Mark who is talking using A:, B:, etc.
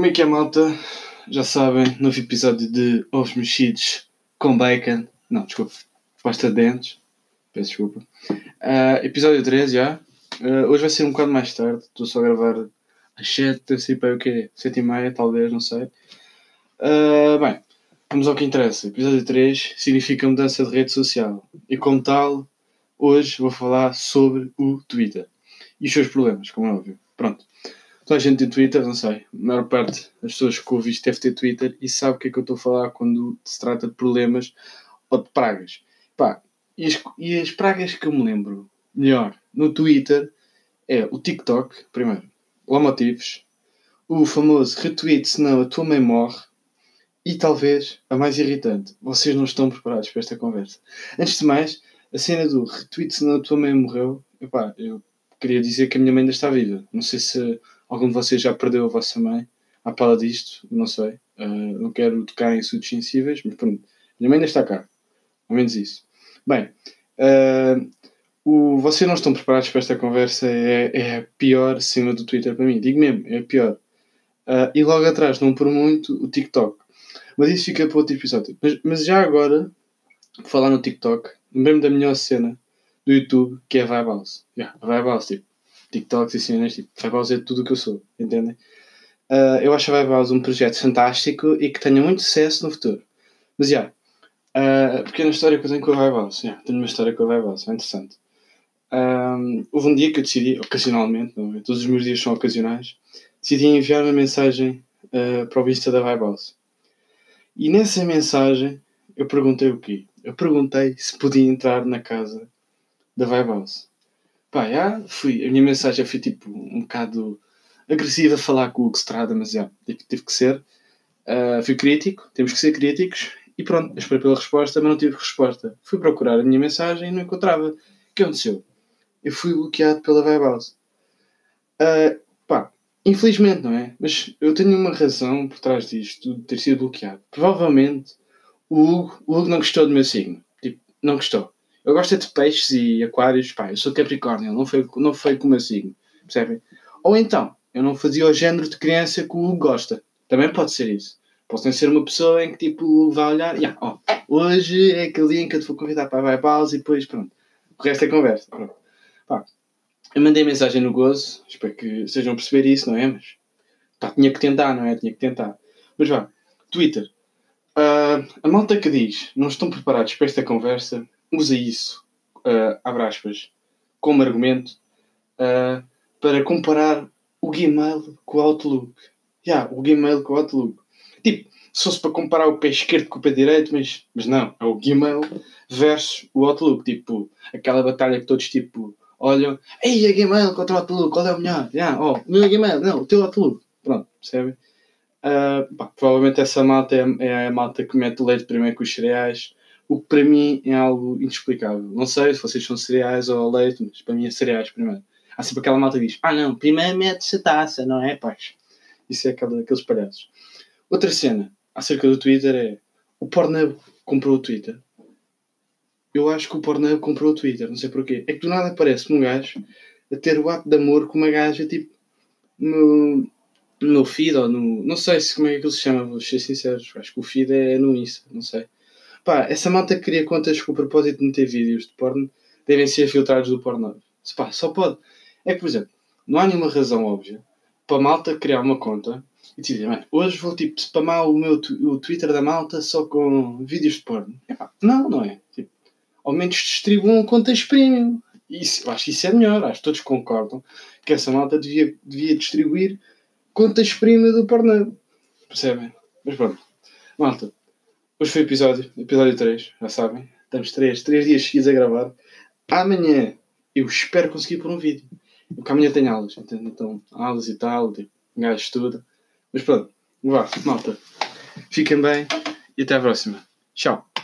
A: Como é que é, malta? Já sabem, novo episódio de Ovos Mexidos com Bacon. Não, desculpa, pasta de dentes. Peço desculpa. Uh, episódio 13 já. Uh, hoje vai ser um bocado mais tarde. Estou só a gravar às 7, deve ser para o quê? 7 e meia, talvez, não sei. Uh, bem, vamos ao que interessa. Episódio 3 significa mudança de rede social. E como tal, hoje vou falar sobre o Twitter. E os seus problemas, como é óbvio. Pronto. Toda a gente tem Twitter, não sei. A maior parte das pessoas que ouvi isto deve ter Twitter e sabe o que é que eu estou a falar quando se trata de problemas ou de pragas. Pá, e as, e as pragas que eu me lembro melhor no Twitter é o TikTok, primeiro, lá motivos, o famoso retweet senão a tua mãe morre e talvez a mais irritante, vocês não estão preparados para esta conversa. Antes de mais, a cena do retweet senão a tua mãe morreu, epá, eu queria dizer que a minha mãe ainda está viva. Não sei se algum de vocês já perdeu a vossa mãe à pala disto, não sei. Uh, não quero tocar em assuntos sensíveis, mas pronto. Minha mãe ainda está cá. Ao menos isso. Bem, uh, o, vocês não estão preparados para esta conversa. É, é a pior cena do Twitter para mim. Digo mesmo, é a pior. Uh, e logo atrás, não por muito, o TikTok. Mas isso fica para outro episódio. Mas, mas já agora, falar no TikTok, lembrei-me da melhor cena do YouTube, que é a Vibe House. Yeah, a Vibe House, tipo, TikToks e cenas, tipo, Vibe House é tudo o que eu sou, entendem? Uh, eu acho a Vibe House um projeto fantástico e que tenha muito sucesso no futuro. Mas, já, yeah, uh, pequena história que eu tenho com a House. Yeah, tenho uma história com a House, é interessante. Um, houve um dia que eu decidi, ocasionalmente, não é? todos os meus dias são ocasionais, decidi enviar uma mensagem uh, para o Vista da House. E nessa mensagem eu perguntei o quê? Eu perguntei se podia entrar na casa da House. Pá, fui. A minha mensagem foi tipo um bocado agressiva falar com o Hugo Strada, mas já, tive, que ser. Uh, fui crítico, temos que ser críticos e pronto, esperei pela resposta, mas não tive resposta. Fui procurar a minha mensagem e não encontrava. O que aconteceu? Eu fui bloqueado pela Vibe House. Uh, pá, infelizmente, não é? Mas eu tenho uma razão por trás disto, de ter sido bloqueado. Provavelmente o Hugo, o Hugo não gostou do meu signo. Tipo, não gostou. Eu gosto é de peixes e aquários, pá, eu sou Capricórnio, não foi, não foi como eu sigo, percebem? Ou então, eu não fazia o género de criança que o Hugo gosta. Também pode ser isso. Posso ser uma pessoa em que tipo vai olhar, yeah, oh, hoje é aquele dia em que eu te vou convidar para a Vai Pause e depois pronto. O resto é conversa. Pronto. Pá, eu mandei mensagem no gozo, espero que sejam perceber isso, não é? Mas pá, tinha que tentar, não é? Tinha que tentar. Mas vá, Twitter. Uh, a malta que diz não estão preparados para esta conversa usa isso, uh, abre aspas, como argumento uh, para comparar o Gmail com o Outlook. Yeah, o Gmail com o Outlook. Tipo, se fosse para comparar o pé esquerdo com o pé direito, mas, mas não, é o Gmail versus o Outlook. Tipo, aquela batalha que todos tipo olham, ei, a Gmail contra o Outlook, qual é o melhor? Yeah, oh, o meu Gmail, não, o teu Outlook. Pronto, percebe? Uh, provavelmente essa malta é, é, a malta que mete o leite primeiro com os cereais o que para mim é algo inexplicável. Não sei se vocês são cereais ou leite, mas para mim é cereais primeiro. Há sempre aquela malta que diz: Ah, não, primeiro mete-se a taça, não é, paz? Isso é aquela, aqueles palhaços. Outra cena acerca do Twitter é: o Pornhub comprou o Twitter. Eu acho que o Pornhub comprou o Twitter, não sei porquê. É que do nada aparece um gajo a ter o ato de amor com uma gaja tipo no, no feed ou no. Não sei se como é que ele se chama, vou ser sincero. Acho que o feed é no Insta, não sei. Pá, essa malta que cria contas com o propósito de meter vídeos de porno devem ser filtrados do porno. Pá, só pode. É que, por exemplo, não há nenhuma razão óbvia para a malta criar uma conta e dizer, hoje vou tipo spamar o meu o Twitter da malta só com vídeos de porno. Epá, não, não é. Tipo, ao menos distribuam contas premium. Isso, acho que isso é melhor. Acho que todos concordam que essa malta devia, devia distribuir contas premium do porno. Percebem? Mas pronto. Malta, Hoje foi episódio, episódio 3, já sabem. Estamos 3, 3 dias seguidos a gravar. Amanhã eu espero conseguir pôr um vídeo. Porque amanhã tenho aulas, entende? Então, aulas e tal, tipo, um gajo. Mas pronto, vá, malta. Fiquem bem e até à próxima. Tchau.